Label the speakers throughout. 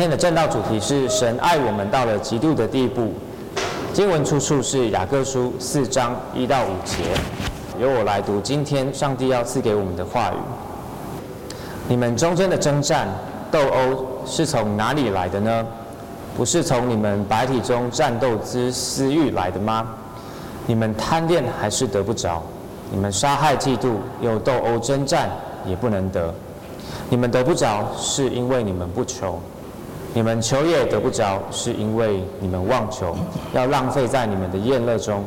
Speaker 1: 今天的正道主题是神爱我们到了极度的地步。经文出处是雅各书四章一到五节。由我来读今天上帝要赐给我们的话语。你们中间的争战、斗殴是从哪里来的呢？不是从你们白体中战斗之私欲来的吗？你们贪恋还是得不着？你们杀害、嫉妒又斗殴争战，也不能得。你们得不着，是因为你们不求；你们求也得不着，是因为你们妄求，要浪费在你们的宴乐中。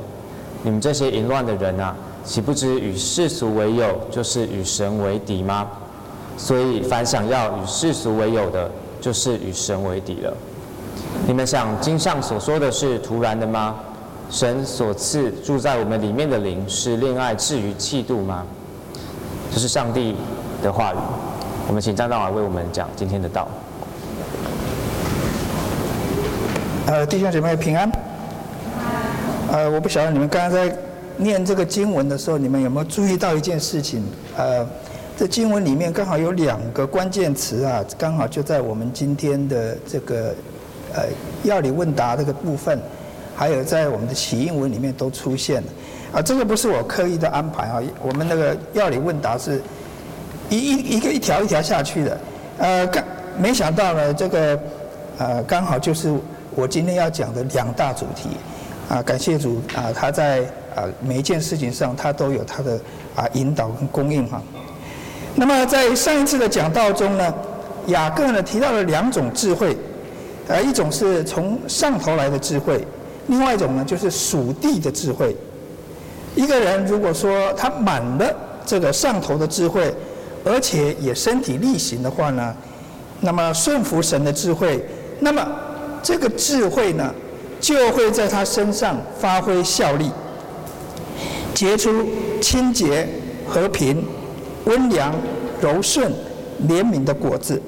Speaker 1: 你们这些淫乱的人啊，岂不知与世俗为友，就是与神为敌吗？所以，凡想要与世俗为友的，就是与神为敌了。你们想经上所说的是突然的吗？神所赐住在我们里面的灵是恋爱至于嫉妒吗？这是上帝的话语。我们请张道尔为我们讲今天的道。
Speaker 2: 呃，弟兄姐妹平安。呃，我不晓得你们刚刚在念这个经文的时候，你们有没有注意到一件事情？呃，这经文里面刚好有两个关键词啊，刚好就在我们今天的这个呃药理问答这个部分，还有在我们的起应文里面都出现了。啊，这个不是我刻意的安排啊，我们那个药理问答是。一一一个一条一条下去的，呃，刚没想到呢，这个呃刚好就是我今天要讲的两大主题，啊，感谢主啊，他在啊每一件事情上他都有他的啊引导跟供应哈。那么在上一次的讲道中呢，雅各呢提到了两种智慧，呃，一种是从上头来的智慧，另外一种呢就是属地的智慧。一个人如果说他满了这个上头的智慧，而且也身体力行的话呢，那么顺服神的智慧，那么这个智慧呢，就会在他身上发挥效力，结出清洁、和平、温良、柔顺、怜悯的果子。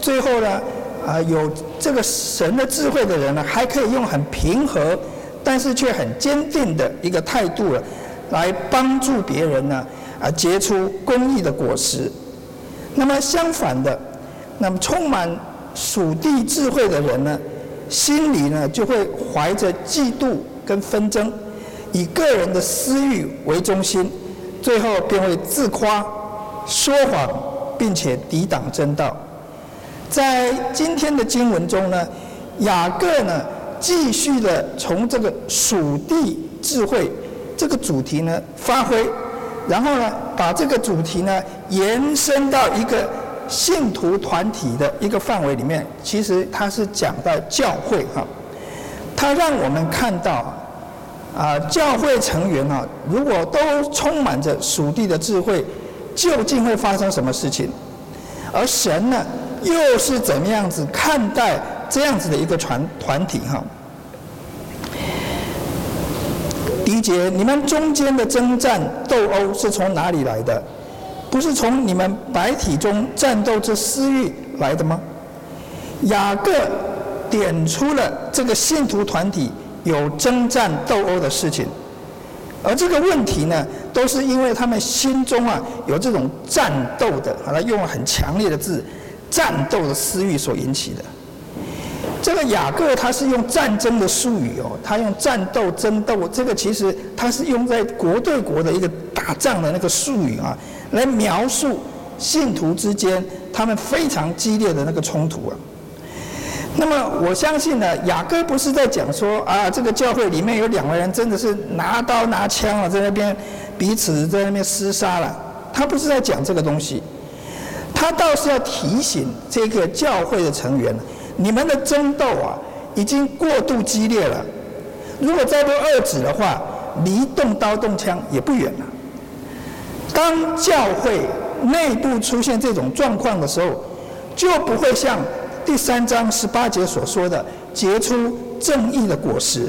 Speaker 2: 最后呢，啊，有这个神的智慧的人呢，还可以用很平和，但是却很坚定的一个态度了，来帮助别人呢。啊，结出公益的果实。那么相反的，那么充满属地智慧的人呢，心里呢就会怀着嫉妒跟纷争，以个人的私欲为中心，最后便会自夸、说谎，并且抵挡真道。在今天的经文中呢，雅各呢继续的从这个属地智慧这个主题呢发挥。然后呢，把这个主题呢延伸到一个信徒团体的一个范围里面。其实他是讲到教会哈，他让我们看到啊，教会成员啊，如果都充满着属地的智慧，究竟会发生什么事情？而神呢，又是怎么样子看待这样子的一个团团体哈？理解你们中间的争战斗殴是从哪里来的？不是从你们白体中战斗之私欲来的吗？雅各点出了这个信徒团体有争战斗殴的事情，而这个问题呢，都是因为他们心中啊有这种战斗的，他用了很强烈的字，战斗的私欲所引起的。这个雅各他是用战争的术语哦，他用战斗争斗，这个其实他是用在国对国的一个打仗的那个术语啊，来描述信徒之间他们非常激烈的那个冲突啊。那么我相信呢，雅各不是在讲说啊，这个教会里面有两个人真的是拿刀拿枪啊，在那边彼此在那边厮杀了，他不是在讲这个东西，他倒是要提醒这个教会的成员。你们的争斗啊，已经过度激烈了。如果再不遏止的话，离动刀动枪也不远了。当教会内部出现这种状况的时候，就不会像第三章十八节所说的结出正义的果实。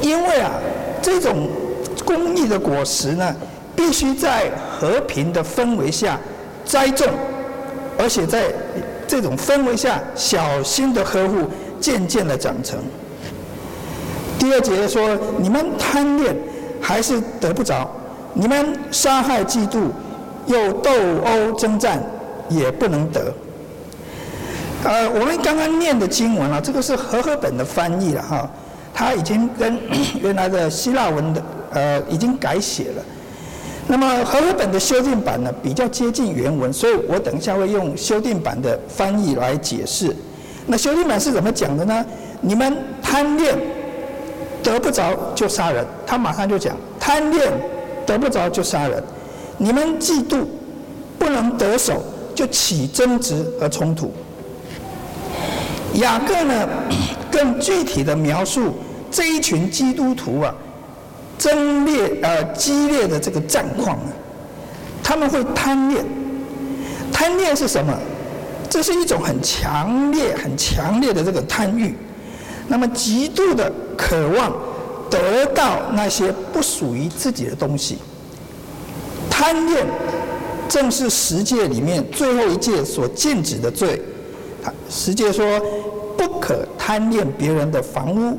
Speaker 2: 因为啊，这种公益的果实呢，必须在和平的氛围下栽种，而且在。这种氛围下，小心的呵护，渐渐的长成。第二节说：你们贪恋，还是得不着；你们杀害、嫉妒，又斗殴征战，也不能得。呃，我们刚刚念的经文啊，这个是和合本的翻译了哈，它已经跟 原来的希腊文的呃已经改写了。那么和合本的修订版呢，比较接近原文，所以我等一下会用修订版的翻译来解释。那修订版是怎么讲的呢？你们贪恋得不着就杀人，他马上就讲贪恋得不着就杀人。你们嫉妒不能得手，就起争执和冲突。雅各呢，更具体的描述这一群基督徒啊，争烈呃激烈的这个战况啊，他们会贪恋，贪恋是什么？这是一种很强烈、很强烈的这个贪欲，那么极度的渴望得到那些不属于自己的东西。贪恋正是十诫里面最后一戒所禁止的罪。十诫说，不可贪恋别人的房屋、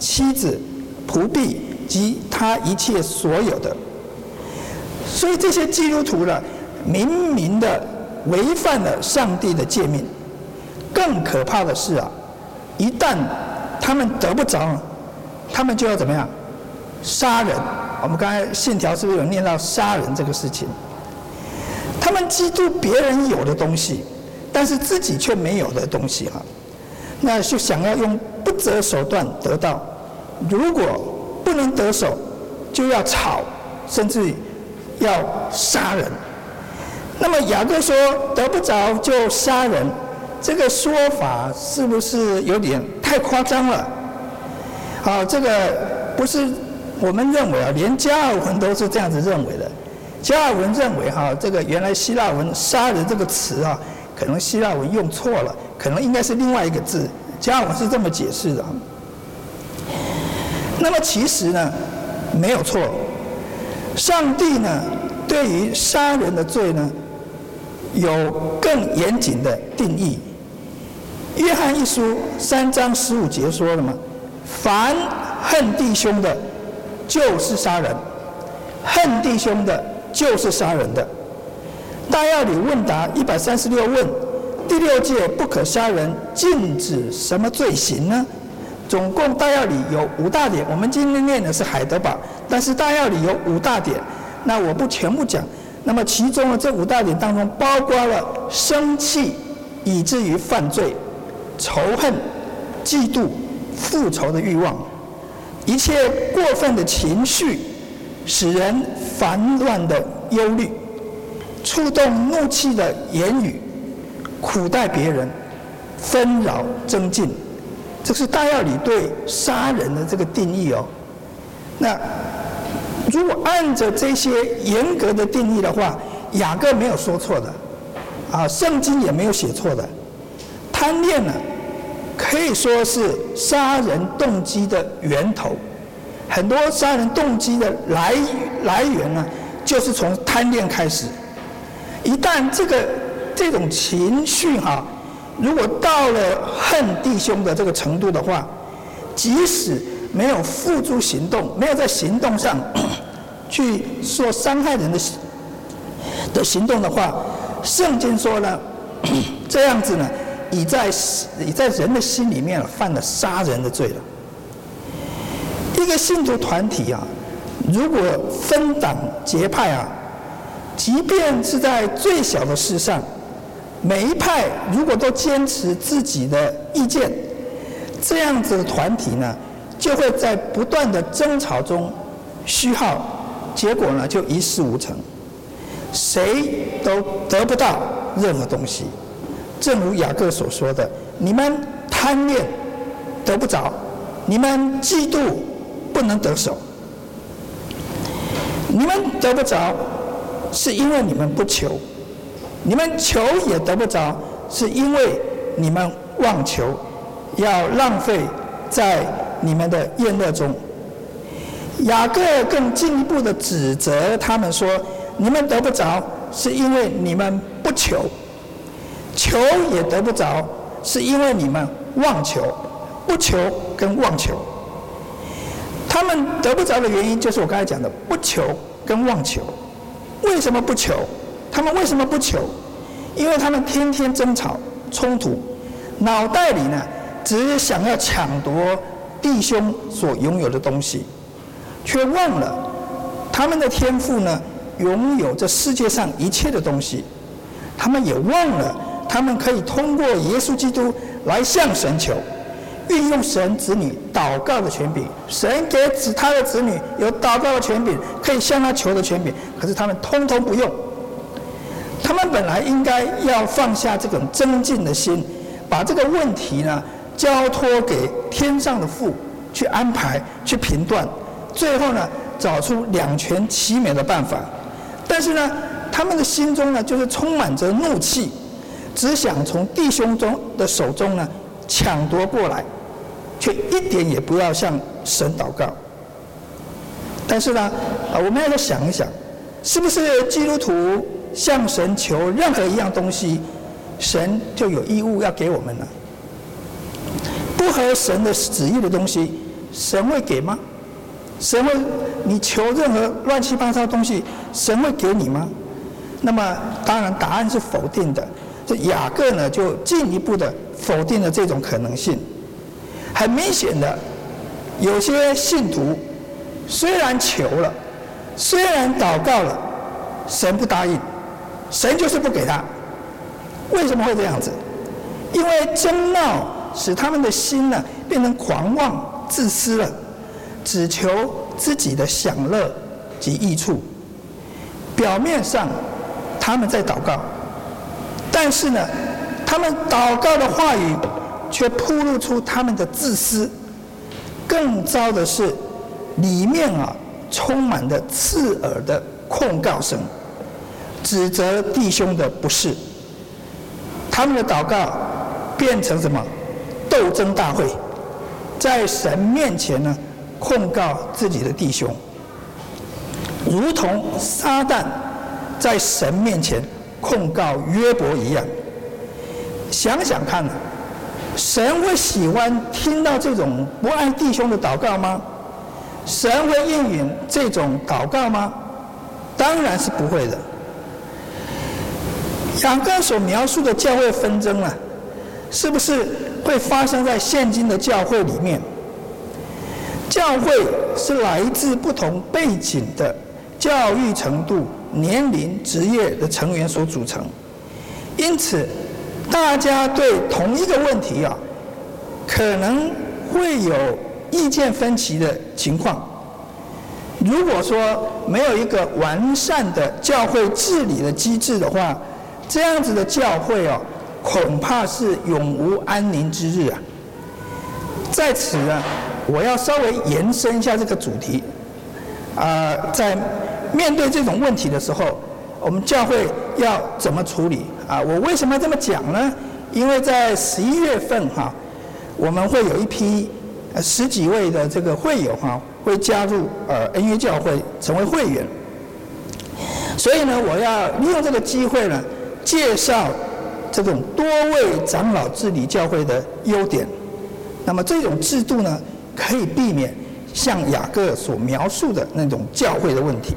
Speaker 2: 妻子、仆婢及他一切所有的。所以这些基督徒呢，明明的违反了上帝的诫命。更可怕的是啊，一旦他们得不着，他们就要怎么样？杀人。我们刚才信条是不是有念到杀人这个事情？他们嫉妒别人有的东西。但是自己却没有的东西哈，那就想要用不择手段得到。如果不能得手，就要吵，甚至要杀人。那么雅各说得不着就杀人，这个说法是不是有点太夸张了？好，这个不是我们认为啊，连加尔文都是这样子认为的。加尔文认为哈，这个原来希腊文“杀人”这个词啊。可能希腊文用错了，可能应该是另外一个字。加尔文是这么解释的。那么其实呢，没有错。上帝呢，对于杀人的罪呢，有更严谨的定义。约翰一书三章十五节说了嘛：“凡恨弟兄的，就是杀人；恨弟兄的，就是杀人的。”大要理问答一百三十六问，第六诫不可杀人，禁止什么罪行呢？总共大要理有五大点，我们今天念的是海德堡，但是大要理有五大点，那我不全部讲。那么其中的这五大点当中，包括了生气以至于犯罪、仇恨、嫉妒、复仇的欲望，一切过分的情绪，使人烦乱的忧虑。触动怒气的言语，苦待别人，纷扰增进，这是大要理对杀人的这个定义哦。那如果按着这些严格的定义的话，雅各没有说错的，啊，圣经也没有写错的。贪恋呢，可以说是杀人动机的源头，很多杀人动机的来来源呢，就是从贪恋开始。一旦这个这种情绪哈，如果到了恨弟兄的这个程度的话，即使没有付诸行动，没有在行动上 去说伤害人的的行动的话，圣经说呢，这样子呢，已在已在人的心里面犯了杀人的罪了。一个信徒团体啊，如果分党结派啊。即便是在最小的事上，每一派如果都坚持自己的意见，这样子的团体呢，就会在不断的争吵中虚耗，结果呢就一事无成，谁都得不到任何东西。正如雅各所说的：“你们贪恋得不着，你们嫉妒不能得手，你们得不着。”是因为你们不求，你们求也得不着，是因为你们妄求，要浪费在你们的宴乐中。雅各更进一步的指责他们说：你们得不着，是因为你们不求；求也得不着，是因为你们妄求。不求跟妄求，他们得不着的原因，就是我刚才讲的不求跟妄求。为什么不求？他们为什么不求？因为他们天天争吵、冲突，脑袋里呢，只想要抢夺弟兄所拥有的东西，却忘了他们的天赋呢，拥有这世界上一切的东西。他们也忘了，他们可以通过耶稣基督来向神求，运用神子女祷告的权柄。神给子他的子女有祷告的权柄，可以向他求的权柄，可是他们通通不用。他们本来应该要放下这种增进的心，把这个问题呢交托给天上的父去安排、去评断，最后呢找出两全其美的办法。但是呢，他们的心中呢就是充满着怒气，只想从弟兄中的手中呢抢夺过来，却一点也不要向神祷告。但是呢，啊，我们要再想一想，是不是基督徒？向神求任何一样东西，神就有义务要给我们呢。不合神的旨意的东西，神会给吗？神会你求任何乱七八糟的东西，神会给你吗？那么当然答案是否定的。这雅各呢就进一步的否定了这种可能性。很明显的，有些信徒虽然求了，虽然祷告了，神不答应。神就是不给他，为什么会这样子？因为争闹使他们的心呢变成狂妄自私了，只求自己的享乐及益处。表面上他们在祷告，但是呢，他们祷告的话语却暴露出他们的自私。更糟的是，里面啊充满着刺耳的控告声。指责弟兄的不是，他们的祷告变成什么？斗争大会，在神面前呢控告自己的弟兄，如同撒旦在神面前控告约伯一样。想想看，神会喜欢听到这种不爱弟兄的祷告吗？神会应允这种祷告吗？当然是不会的。雅各所描述的教会纷争啊，是不是会发生在现今的教会里面？教会是来自不同背景的教育程度、年龄、职业的成员所组成，因此大家对同一个问题啊，可能会有意见分歧的情况。如果说没有一个完善的教会治理的机制的话，这样子的教会哦，恐怕是永无安宁之日啊。在此呢，我要稍微延伸一下这个主题。啊、在面对这种问题的时候，我们教会要怎么处理啊？我为什么这么讲呢？因为在十一月份哈，我们会有一批十几位的这个会友哈，会加入呃恩约教会成为会员。所以呢，我要利用这个机会呢。介绍这种多位长老治理教会的优点，那么这种制度呢，可以避免像雅各所描述的那种教会的问题。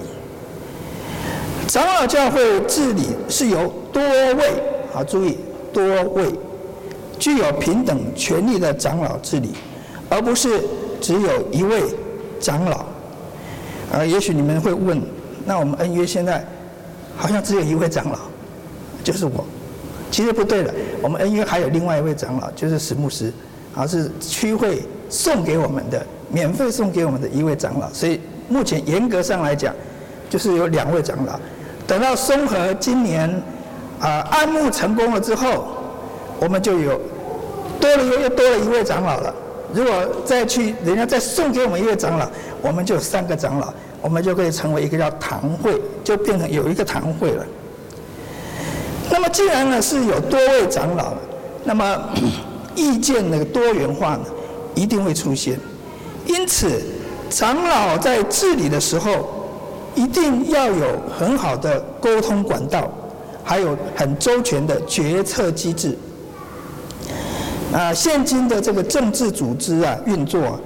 Speaker 2: 长老教会治理是由多位，啊注意多位，具有平等权利的长老治理，而不是只有一位长老。呃，也许你们会问，那我们恩约现在好像只有一位长老。就是我，其实不对的。我们恩约还有另外一位长老，就是史牧师，而是区会送给我们的，免费送给我们的一位长老。所以目前严格上来讲，就是有两位长老。等到松和今年啊、呃、安牧成功了之后，我们就有多了又又多了一位长老了。如果再去人家再送给我们一位长老，我们就三个长老，我们就可以成为一个叫堂会，就变成有一个堂会了。那么既然呢是有多位长老，那么意见的多元化呢一定会出现，因此长老在治理的时候一定要有很好的沟通管道，还有很周全的决策机制。啊，现今的这个政治组织啊运作啊，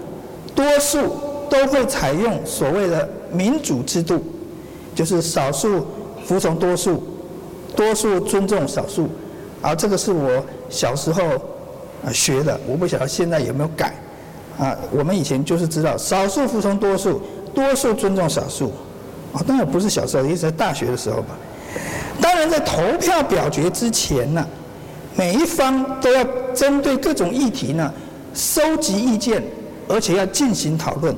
Speaker 2: 多数都会采用所谓的民主制度，就是少数服从多数。多数尊重少数，啊，这个是我小时候啊学的，我不晓得现在有没有改。啊，我们以前就是知道少数服从多数，多数尊重少数。啊，当然不是小时候，也是在大学的时候吧。当然，在投票表决之前呢，每一方都要针对各种议题呢收集意见，而且要进行讨论。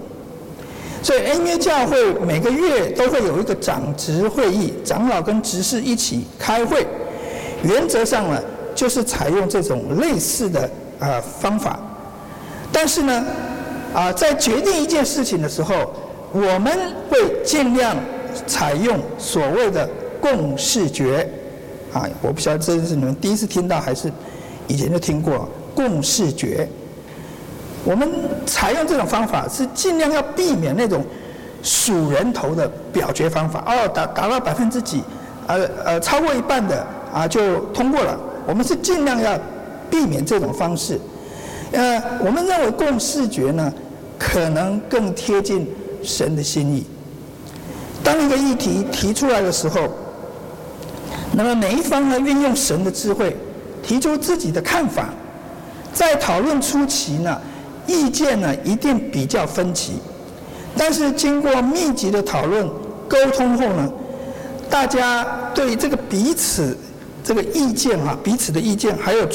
Speaker 2: 所以恩约教会每个月都会有一个长执会议，长老跟执事一起开会。原则上呢，就是采用这种类似的啊方法。但是呢，啊，在决定一件事情的时候，我们会尽量采用所谓的。共视觉，啊，我不晓得这是你们第一次听到还是以前就听过共视觉。我们采用这种方法是尽量要避免那种数人头的表决方法。哦，达达到百分之几，呃呃，超过一半的啊就通过了。我们是尽量要避免这种方式。呃，我们认为共视觉呢，可能更贴近神的心意。当一个议题提出来的时候，那么每一方呢，运用神的智慧，提出自己的看法，在讨论初期呢，意见呢一定比较分歧，但是经过密集的讨论沟通后呢，大家对这个彼此这个意见啊，彼此的意见，还有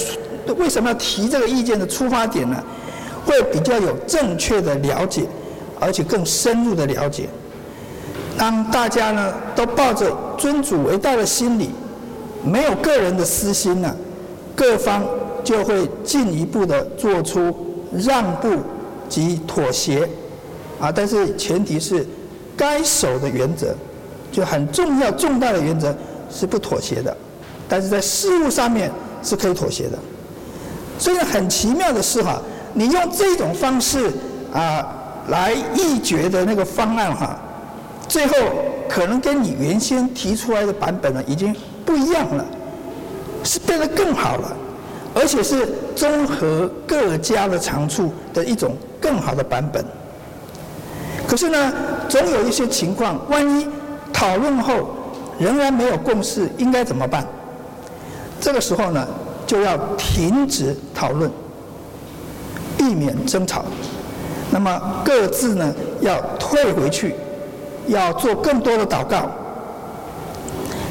Speaker 2: 为什么要提这个意见的出发点呢，会比较有正确的了解，而且更深入的了解。当大家呢都抱着尊主为大的心理。没有个人的私心呢、各方就会进一步的做出让步及妥协，啊，但是前提是该守的原则，就很重要重大的原则是不妥协的，但是在事务上面是可以妥协的。所以很奇妙的是哈，你用这种方式啊来议决的那个方案哈，最后可能跟你原先提出来的版本呢已经。不一样了，是变得更好了，而且是综合各家的长处的一种更好的版本。可是呢，总有一些情况，万一讨论后仍然没有共识，应该怎么办？这个时候呢，就要停止讨论，避免争吵。那么各自呢，要退回去，要做更多的祷告。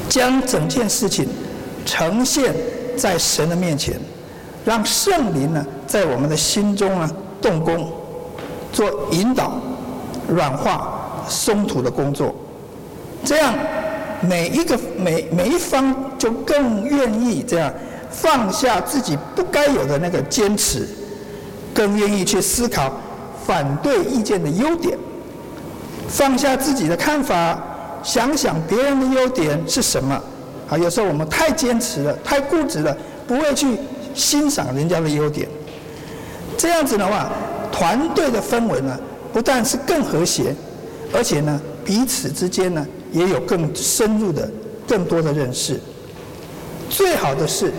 Speaker 2: 将整件事情呈现在神的面前，让圣灵呢在我们的心中呢动工，做引导、软化、松土的工作。这样每一个每每一方就更愿意这样放下自己不该有的那个坚持，更愿意去思考反对意见的优点，放下自己的看法。想想别人的优点是什么？啊，有时候我们太坚持了，太固执了，不会去欣赏人家的优点。这样子的话，团队的氛围呢，不但是更和谐，而且呢，彼此之间呢，也有更深入的、更多的认识。最好的是，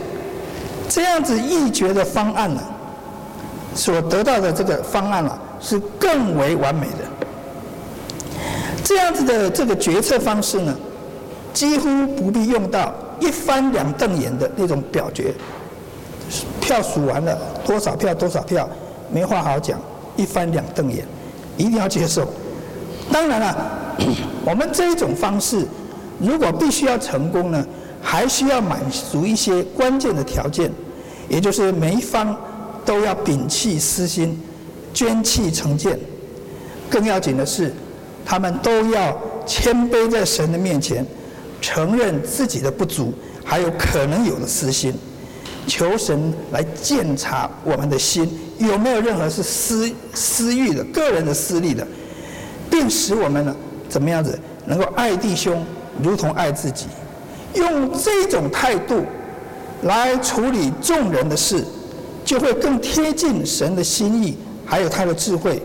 Speaker 2: 这样子议决的方案呢，所得到的这个方案啊，是更为完美的。这样子的这个决策方式呢，几乎不必用到一翻两瞪眼的那种表决，票数完了多少票多少票，没话好讲，一翻两瞪眼，一定要接受。当然了，我们这一种方式，如果必须要成功呢，还需要满足一些关键的条件，也就是每一方都要摒弃私心，捐弃成见，更要紧的是。他们都要谦卑在神的面前，承认自己的不足，还有可能有的私心，求神来鉴察我们的心有没有任何是私私欲的、个人的私利的，并使我们呢怎么样子能够爱弟兄如同爱自己，用这种态度来处理众人的事，就会更贴近神的心意，还有他的智慧，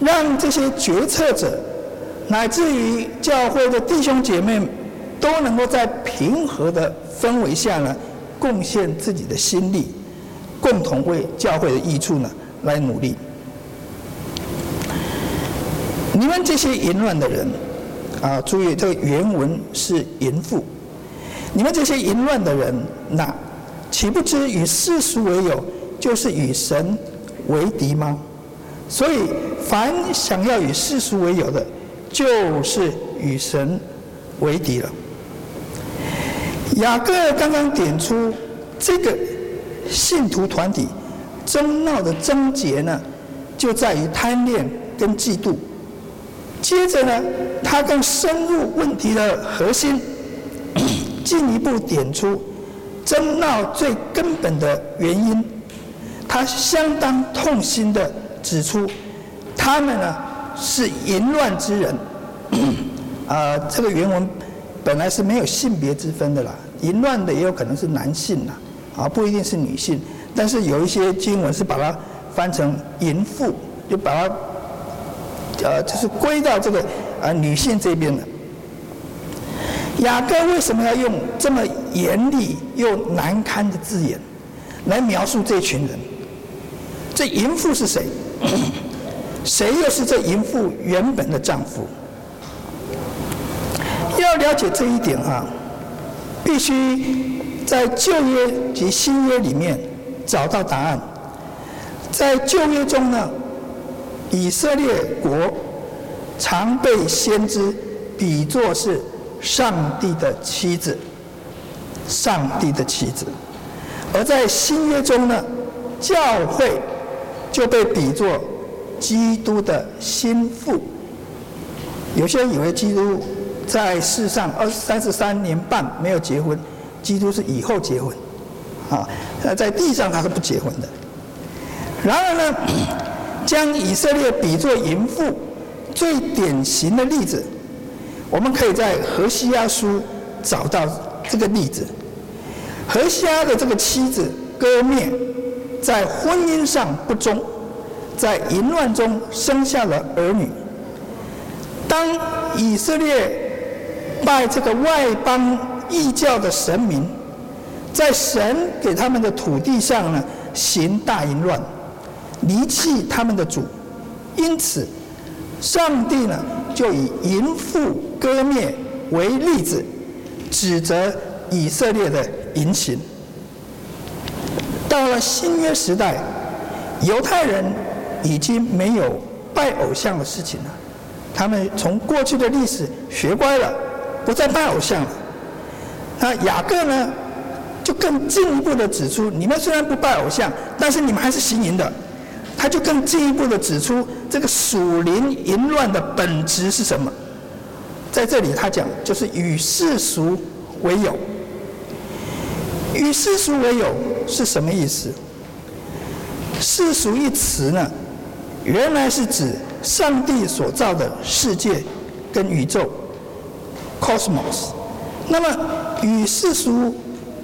Speaker 2: 让这些决策者。乃至于教会的弟兄姐妹都能够在平和的氛围下呢，贡献自己的心力，共同为教会的益处呢来努力。你们这些淫乱的人，啊，注意这个原文是淫妇。你们这些淫乱的人，那岂不知与世俗为友，就是与神为敌吗？所以，凡想要与世俗为友的，就是与神为敌了。雅各刚刚点出这个信徒团体争闹的症结呢，就在于贪恋跟嫉妒。接着呢，他更深入问题的核心，进一步点出争闹最根本的原因。他相当痛心的指出，他们呢是淫乱之人。啊，这个原文本来是没有性别之分的啦，淫乱的也有可能是男性啦，啊，不一定是女性。但是有一些经文是把它翻成淫妇，就把它。呃，就是归到这个呃女性这边的。雅各为什么要用这么严厉又难堪的字眼来描述这群人？这淫妇是谁？谁又是这淫妇原本的丈夫？要了解这一点啊，必须在旧约及新约里面找到答案。在旧约中呢，以色列国常被先知比作是上帝的妻子，上帝的妻子；而在新约中呢，教会就被比作基督的心腹。有些人以为基督在世上二三十三年半没有结婚，基督是以后结婚，啊，那在地上他是不结婚的。然而呢，将以色列比作淫妇，最典型的例子，我们可以在何西阿书找到这个例子。何西阿的这个妻子割面，在婚姻上不忠，在淫乱中生下了儿女。当以色列拜这个外邦异教的神明，在神给他们的土地上呢，行大淫乱。离弃他们的主，因此，上帝呢就以淫妇割灭为例子，指责以色列的淫行。到了新约时代，犹太人已经没有拜偶像的事情了，他们从过去的历史学乖了，不再拜偶像了。那雅各呢，就更进一步的指出：你们虽然不拜偶像，但是你们还是行淫的。他就更进一步的指出，这个属灵淫乱的本质是什么？在这里他讲，就是与世俗为友。与世俗为友是什么意思？世俗一词呢，原来是指上帝所造的世界跟宇宙 （cosmos）。那么与世俗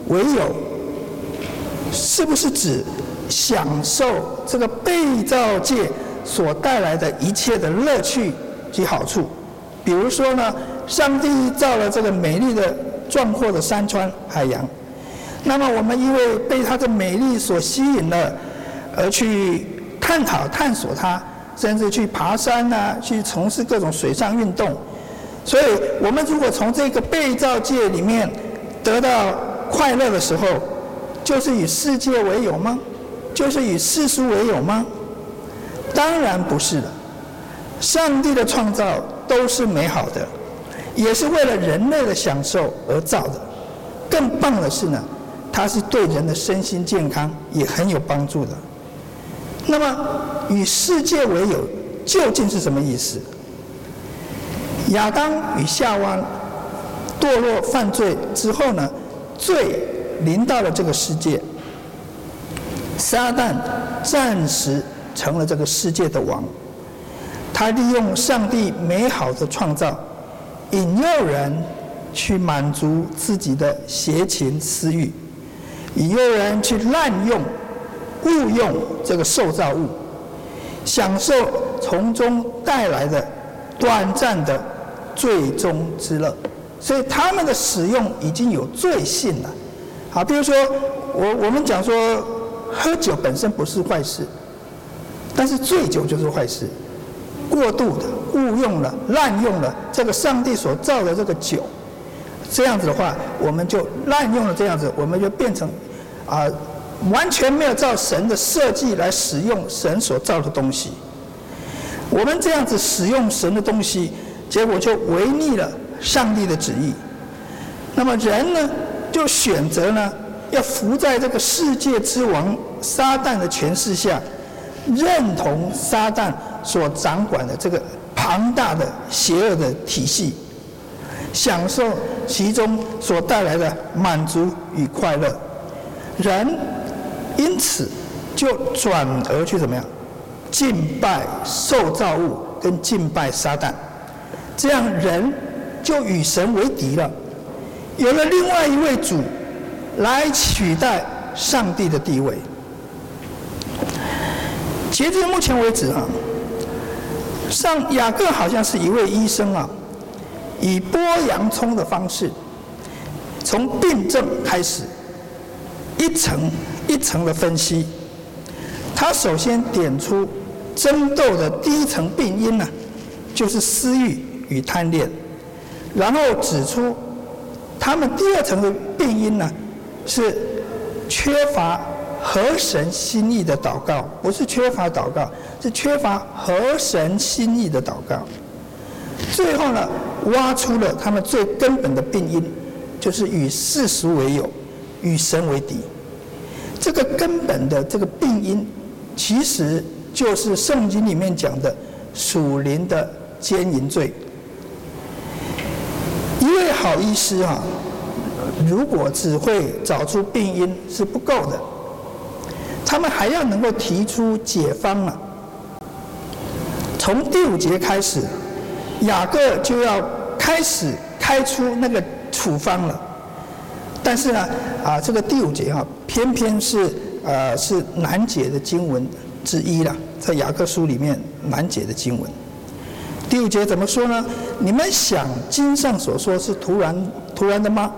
Speaker 2: 为友，是不是指？享受这个被造界所带来的一切的乐趣及好处，比如说呢，上帝造了这个美丽的壮阔的山川海洋，那么我们因为被它的美丽所吸引了，而去探讨探索它，甚至去爬山啊，去从事各种水上运动，所以我们如果从这个被造界里面得到快乐的时候，就是以世界为友吗？就是以世俗为友吗？当然不是的。上帝的创造都是美好的，也是为了人类的享受而造的。更棒的是呢，它是对人的身心健康也很有帮助的。那么，与世界为友究竟是什么意思？亚当与夏娃堕落犯罪之后呢，罪临到了这个世界。撒旦暂时成了这个世界的王，他利用上帝美好的创造，引诱人去满足自己的邪情私欲，引诱人去滥用、误用这个受造物，享受从中带来的短暂的最终之乐。所以他们的使用已经有罪性了。好，比如说我我们讲说。喝酒本身不是坏事，但是醉酒就是坏事。过度的误用了、滥用了这个上帝所造的这个酒，这样子的话，我们就滥用了这样子，我们就变成啊完全没有照神的设计来使用神所造的东西。我们这样子使用神的东西，结果就违逆了上帝的旨意。那么人呢，就选择呢，要服在这个世界之王撒旦的权势下，认同撒旦所掌管的这个庞大的邪恶的体系，享受其中所带来的满足与快乐。人因此就转而去怎么样？敬拜受造物跟敬拜撒旦，这样人就与神为敌了。有了另外一位主来取代上帝的地位。截至目前为止啊，上雅各好像是一位医生啊，以剥洋葱的方式，从病症开始，一层一层的分析。他首先点出争斗的第一层病因呢、就是私欲与贪恋，然后指出他们第二层的病因呢，是缺乏合神心意的祷告，不是缺乏祷告，是缺乏合神心意的祷告。最后呢，挖出了他们最根本的病因，就是与世俗为友，与神为敌。这个根本的这个病因。其实就是圣经里面讲的属灵的奸淫罪。一位好医师啊，如果只会找出病因是不够的，他们还要能够提出解方啊。从第五节开始，雅各就要开始开出那个处方了。但是呢，啊，这个第五节啊，偏偏是。呃，是难解的经文之一了，在雅各书里面难解的经文。第五节怎么说呢？你们想经上所说是突然突然的吗？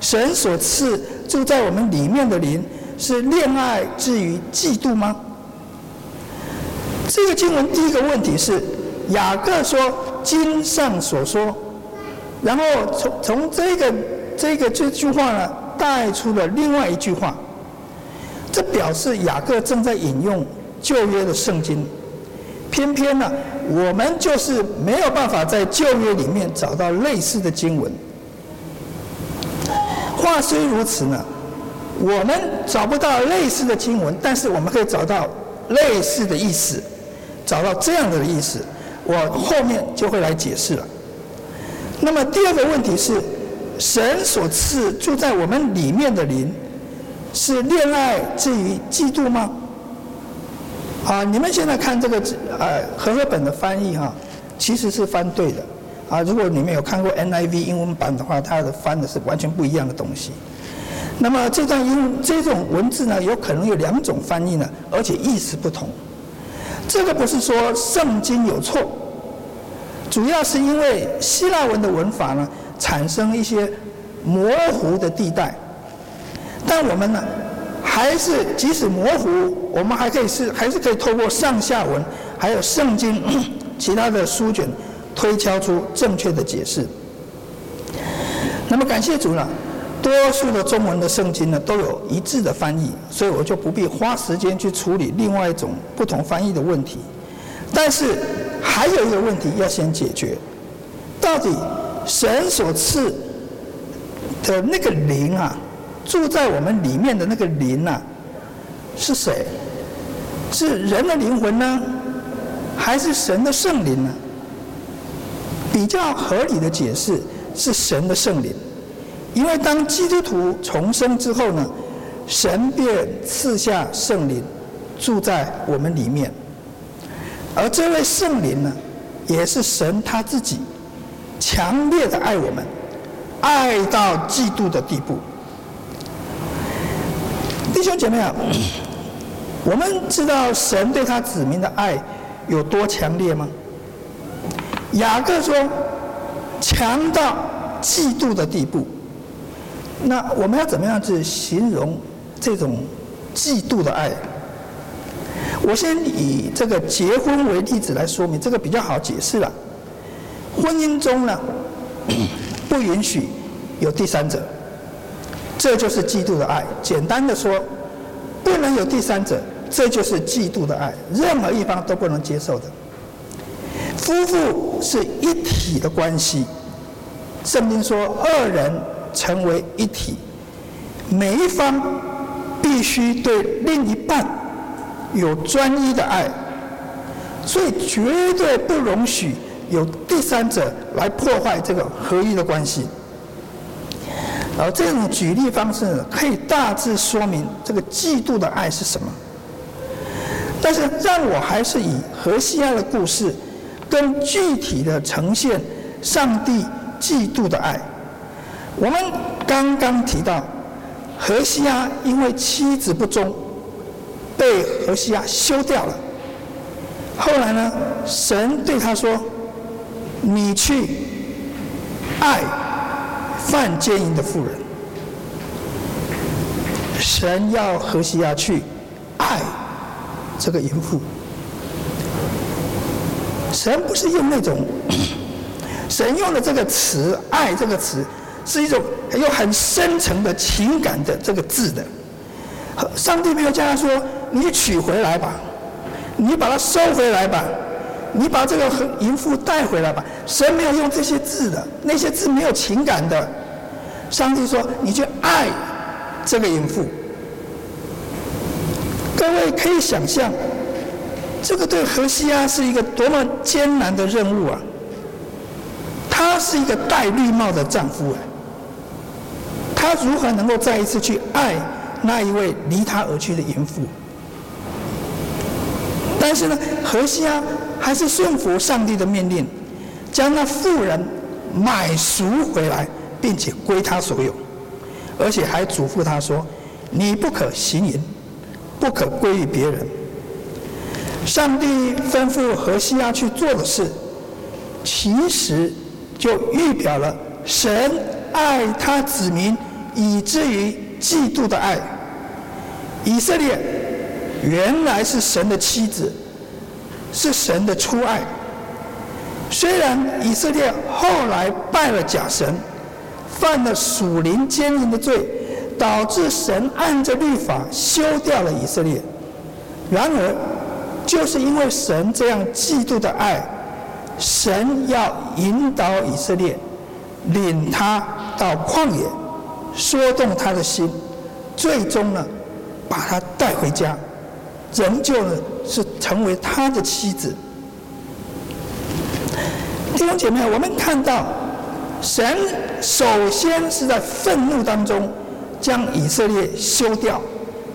Speaker 2: 神所赐住在我们里面的灵是恋爱至于嫉妒吗？这个经文第一个问题是雅各说经上所说，然后从从这个这个这句话呢带出了另外一句话。这表示雅各正在引用旧约的圣经，偏偏呢，我们就是没有办法在旧约里面找到类似的经文。话虽如此呢，我们找不到类似的经文，但是我们可以找到类似的意思，找到这样的意思，我后面就会来解释了。那么第二个问题是，神所赐住在我们里面的灵。是恋爱至于嫉妒吗？啊，你们现在看这个呃和合本的翻译哈，其实是翻对的啊。如果你们有看过 NIV 英文版的话，它的翻的是完全不一样的东西。那么这段英这种文字呢，有可能有两种翻译呢，而且意思不同。这个不是说圣经有错，主要是因为希腊文的文法呢，产生一些模糊的地带。但我们呢，还是即使模糊，我们还可以是还是可以透过上下文，还有圣经 其他的书卷，推敲出正确的解释。那么感谢主呢，多数的中文的圣经呢都有一致的翻译，所以我就不必花时间去处理另外一种不同翻译的问题。但是还有一个问题要先解决，到底神所赐的那个灵啊？住在我们里面的那个灵、啊，是谁？是人的灵魂呢，还是神的圣灵呢？比较合理的解释是神的圣灵，因为当基督徒重生之后呢，神便赐下圣灵住在我们里面，而这位圣灵呢，也是神他自己强烈的爱我们，爱到嫉妒的地步。弟兄姐妹啊，我们知道神对他子民的爱有多强烈吗？雅各说，强到嫉妒的地步。那我们要怎么样去形容这种嫉妒的爱？我先以这个结婚为例子来说明，这个比较好解释了。婚姻中呢，不允许有第三者。这就是嫉妒的爱。简单的说，不能有第三者，这就是嫉妒的爱，任何一方都不能接受的。夫妇是一体的关系，圣经说二人成为一体，每一方必须对另一半有专一的爱，所以绝对不容许有第三者来破坏这个合一的关系。而这种举例方式，可以大致说明这个嫉妒的爱是什么。但是让我还是以荷西阿的故事，更具体的呈现上帝嫉妒的爱。我们刚刚提到，荷西阿因为妻子不忠，被荷西阿休掉了。后来呢，神对他说：“你去爱。”犯奸淫的妇人，神要何西阿去爱这个淫妇。神不是用那种，神用的这个词“爱”这个词，是一种有很深层的情感的这个字的。上帝没有叫他说：“你取回来吧，你把它收回来吧，你把这个淫妇带回来吧。”神没有用这些字的，那些字没有情感的。上帝说：“你去爱这个淫妇。”各位可以想象，这个对何西阿是一个多么艰难的任务啊！他是一个戴绿帽的丈夫啊，他如何能够再一次去爱那一位离他而去的淫妇？但是呢，何西阿还是顺服上帝的命令，将那妇人买赎回来。并且归他所有，而且还嘱咐他说：“你不可行淫，不可归于别人。”上帝吩咐何西阿去做的事，其实就预表了神爱他子民以至于嫉妒的爱。以色列原来是神的妻子，是神的初爱。虽然以色列后来拜了假神。犯了属灵奸淫的罪，导致神按着律法休掉了以色列。然而，就是因为神这样嫉妒的爱，神要引导以色列，领他到旷野，说动他的心，最终呢，把他带回家，仍旧呢是成为他的妻子。弟兄姐妹，我们看到。神首先是在愤怒当中将以色列休掉，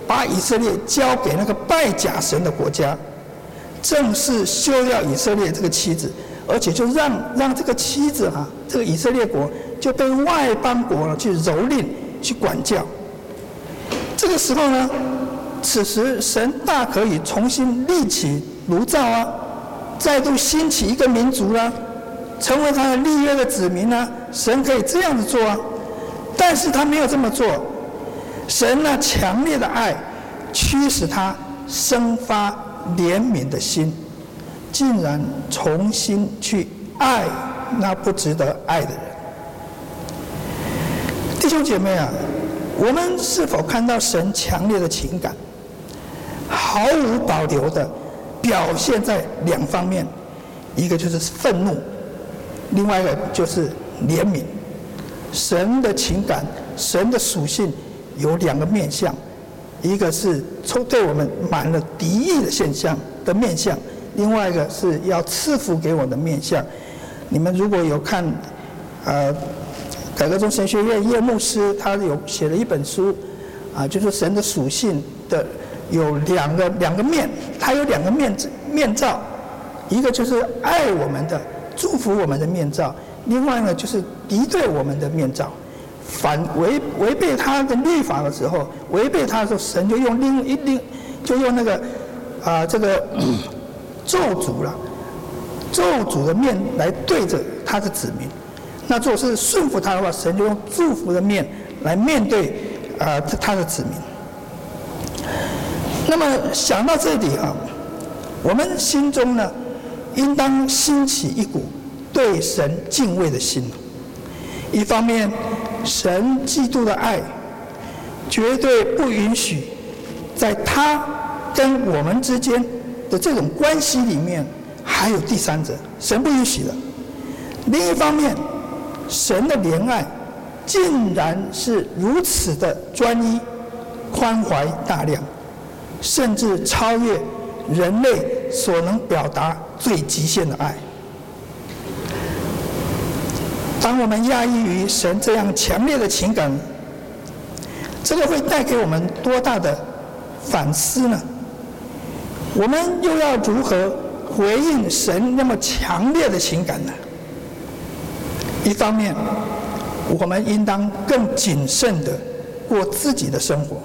Speaker 2: 把以色列交给那个拜假神的国家，正式休掉以色列这个妻子，而且就让让这个妻子、啊，这个以色列国就被外邦国去蹂躏、去管教。这个时候呢，此时神大可以重新立起炉灶啊，再度兴起一个民族啊。成为他的立约的子民呢？神可以这样子做啊，但是他没有这么做。神那强烈的爱，驱使他生发怜悯的心，竟然重新去爱那不值得爱的人。弟兄姐妹啊，我们是否看到神强烈的情感，毫无保留的表现在两方面，一个就是愤怒。另外一个就是怜悯，神的情感、神的属性有两个面向，一个是从对我们满了敌意的现象的面向，另外一个是要赐福给我的面向。你们如果有看，呃，改革宗神学院叶牧师他有写了一本书，啊，就是神的属性的有两个两个面，他有两个面面罩，一个就是爱我们的。祝福我们的面罩，另外呢，就是敌对我们的面罩，反违违背他的律法的时候，违背他的时候，神就用另一另就用那个啊、这个 咒诅了，咒诅的面来对着他的子民。那如果是顺服他的话，神就用祝福的面来面对啊、呃、他的子民。那么想到这里啊，我们心中呢，应当兴起一股对神敬畏的心。一方面，神嫉妒的爱绝对不允许在他跟我们之间的这种关系里面，还有第三者，神不允许的。另一方面，神的怜爱竟然是如此的专一、宽怀大量，甚至超越人类所能表达最极限的爱。当我们压抑于神这样强烈的情感，这个会带给我们多大的反思呢？我们又要如何回应神那么强烈的情感呢？一方面，我们应当更谨慎的过自己的生活。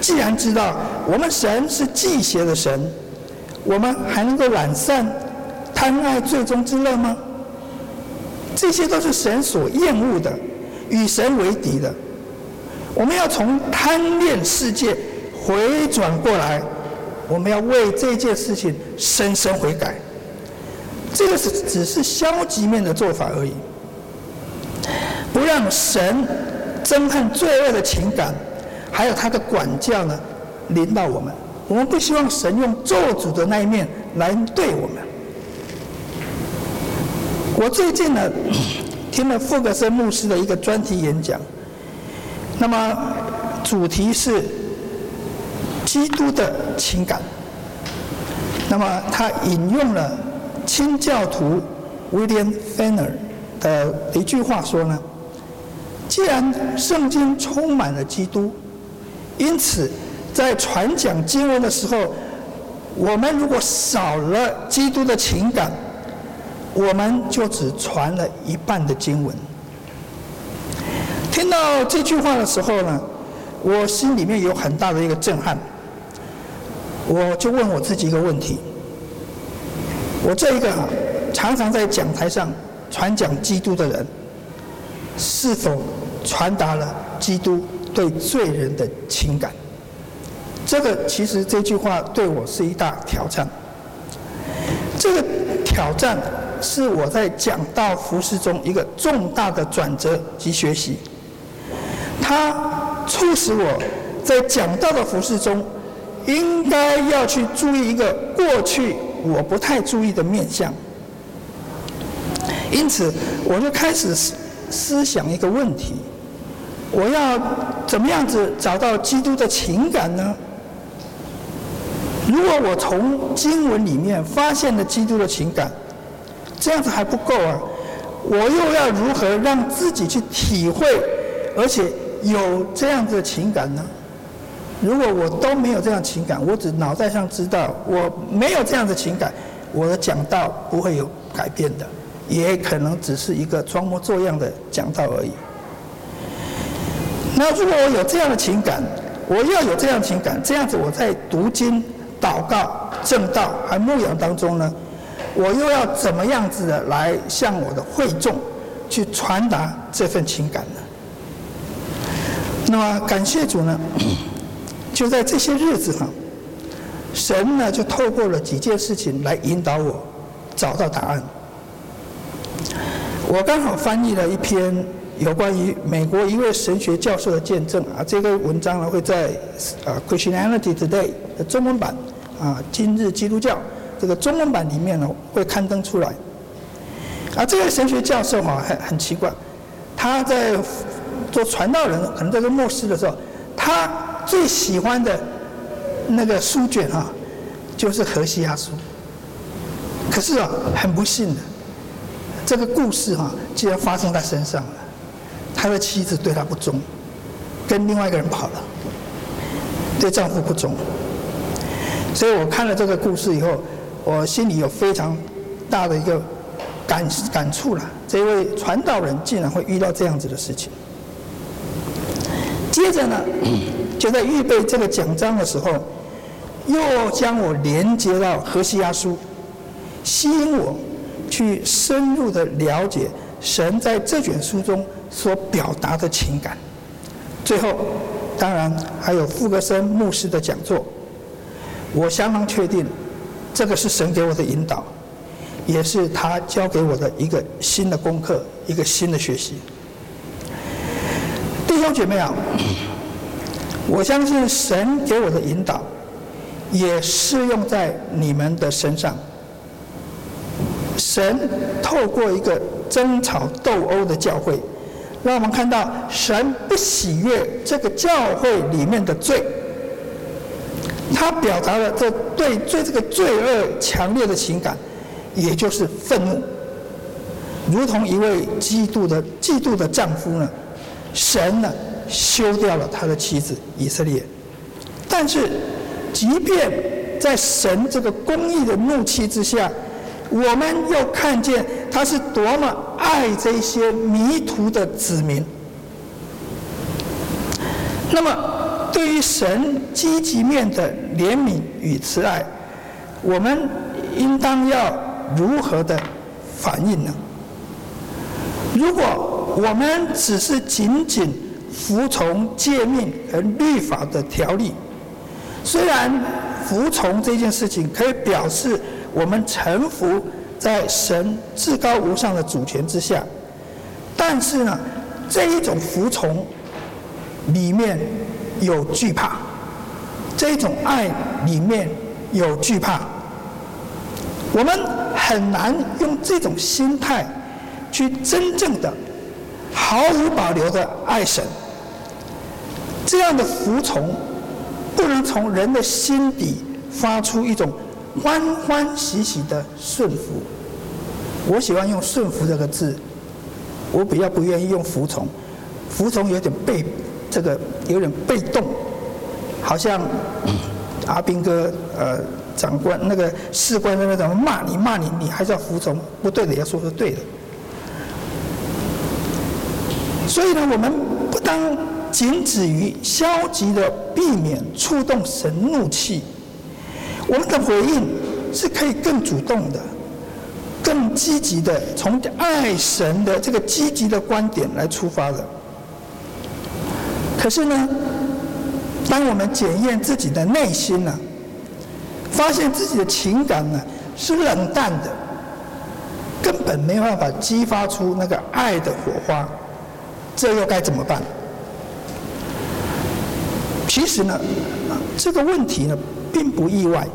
Speaker 2: 既然知道我们神是忌邪的神，我们还能够懒散、贪爱最终之乐吗？这些都是神所厌恶的，与神为敌的。我们要从贪恋世界回转过来，我们要为这件事情深深悔改。这个是只是消极面的做法而已，不让神憎恨罪恶的情感，还有他的管教呢，临到我们。我们不希望神用咒诅的那一面来对我们。我最近呢，听了傅格森牧师的一个专题演讲，那么主题是基督的情感。那么他引用了清教徒 William Fenner 的一句话说呢：既然圣经充满了基督，因此在传讲经文的时候，我们如果少了基督的情感，我们就只传了一半的经文。听到这句话的时候呢，我心里面有很大的一个震撼。我就问我自己一个问题：我这一个常常在讲台上传讲基督的人，是否传达了基督对罪人的情感？这个其实这句话对我是一大挑战。这个挑战。是我在讲道服事中一个重大的转折及学习，它促使我在讲道的服事中，应该要去注意一个过去我不太注意的面相。因此，我就开始思思想一个问题：我要怎么样子找到基督的情感呢？如果我从经文里面发现了基督的情感，这样子还不够啊！我又要如何让自己去体会，而且有这样子的情感呢？如果我都没有这样情感，我只脑袋上知道我没有这样的情感，我的讲道不会有改变的，也可能只是一个装模作样的讲道而已。那如果我有这样的情感，我要有这样情感，这样子我在读经、祷告、证道还牧养当中呢？我又要怎么样子的来向我的会众去传达这份情感呢？那么感谢主呢，就在这些日子哈，神呢就透过了几件事情来引导我找到答案。我刚好翻译了一篇有关于美国一位神学教授的见证啊，这个文章呢会在啊 Christianity Today 的中文版啊，今日基督教。这个中文版里面呢会刊登出来，而这位神学教授哈很很奇怪，他在做传道人，可能在做牧师的时候，他最喜欢的那个书卷啊就是《何西阿书》，可是啊很不幸的，这个故事哈竟然发生在身上了，他的妻子对他不忠，跟另外一个人跑了，对丈夫不忠，所以我看了这个故事以后。我心里有非常大的一个感感触了，这位传道人竟然会遇到这样子的事情。接着呢，就在预备这个讲章的时候，又将我连接到何西阿书，吸引我去深入的了解神在这卷书中所表达的情感。最后，当然还有傅格森牧师的讲座，我相当确定。这个是神给我的引导，也是他教给我的一个新的功课，一个新的学习。弟兄姐妹啊，我相信神给我的引导，也适用在你们的身上。神透过一个争吵斗殴的教会，让我们看到神不喜悦这个教会里面的罪。他表达了这对对这个罪恶强烈的情感，也就是愤怒，如同一位嫉妒的嫉妒的丈夫呢，神呢休掉了他的妻子以色列，但是即便在神这个公义的怒气之下，我们又看见他是多么爱这些迷途的子民。那么。对于神积极面的怜悯与慈爱，我们应当要如何的反应呢？如果我们只是仅仅服从诫命和律法的条例，虽然服从这件事情可以表示我们臣服在神至高无上的主权之下，但是呢，这一种服从里面。有惧怕，这种爱里面有惧怕，我们很难用这种心态去真正的毫无保留的爱神。这样的服从不能从人的心底发出一种欢欢喜喜的顺服。我喜欢用顺服这个字，我比较不愿意用服从，服从有点被。这个有点被动，好像阿兵哥呃长官那个士官在那怎么骂你骂你，你还是要服从，不对的要说是对的。所以呢，我们不当仅止于消极的避免触动神怒气，我们的回应是可以更主动的、更积极的，从爱神的这个积极的观点来出发的。可是呢，当我们检验自己的内心呢，发现自己的情感呢是冷淡的，根本没办法激发出那个爱的火花，这又该怎么办？其实呢，这个问题呢并不意外，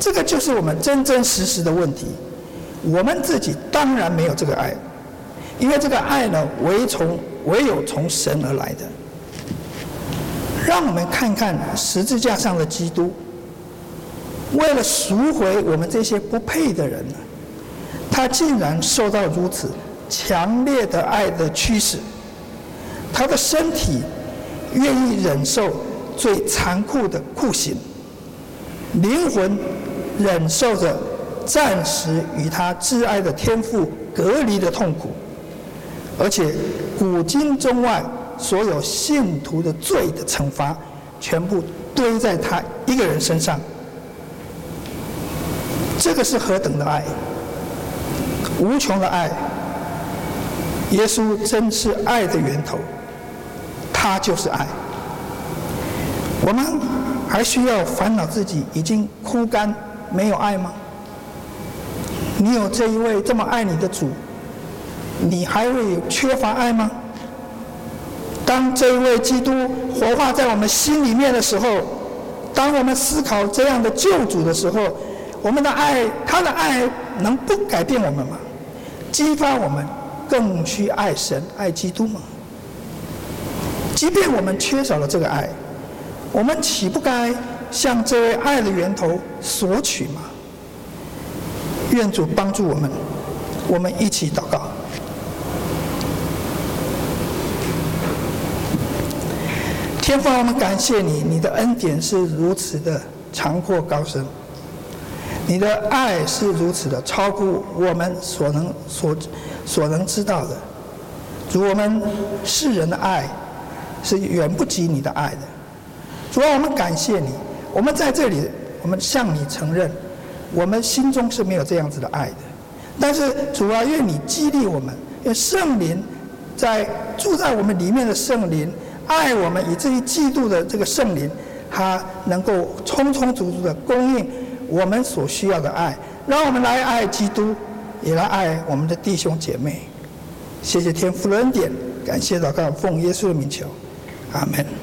Speaker 2: 这个就是我们真真实实的问题。我们自己当然没有这个爱，因为这个爱呢，唯从唯有从神而来的。让我们看看十字架上的基督，为了赎回我们这些不配的人，他竟然受到如此强烈的爱的驱使，他的身体愿意忍受最残酷的酷刑，灵魂忍受着暂时与他挚爱的天父隔离的痛苦，而且古今中外。所有信徒的罪的惩罚，全部堆在他一个人身上。这个是何等的爱，无穷的爱。耶稣真是爱的源头，他就是爱。我们还需要烦恼自己已经枯干没有爱吗？你有这一位这么爱你的主，你还会缺乏爱吗？当这一位基督活化在我们心里面的时候，当我们思考这样的救主的时候，我们的爱，他的爱能不改变我们吗？激发我们更去爱神、爱基督吗？即便我们缺少了这个爱，我们岂不该向这位爱的源头索取吗？愿主帮助我们，我们一起祷告。天父，我们感谢你，你的恩典是如此的长阔高深，你的爱是如此的超乎我们所能所所能知道的。主，我们世人的爱是远不及你的爱的。主啊，我们感谢你，我们在这里，我们向你承认，我们心中是没有这样子的爱的。但是主啊，愿你激励我们，愿圣灵在住在我们里面的圣灵。爱我们以至于基督的这个圣灵，他能够充充足足的供应我们所需要的爱，让我们来爱基督，也来爱我们的弟兄姐妹。谢谢天父的恩典，感谢祷告，奉耶稣的名求，阿门。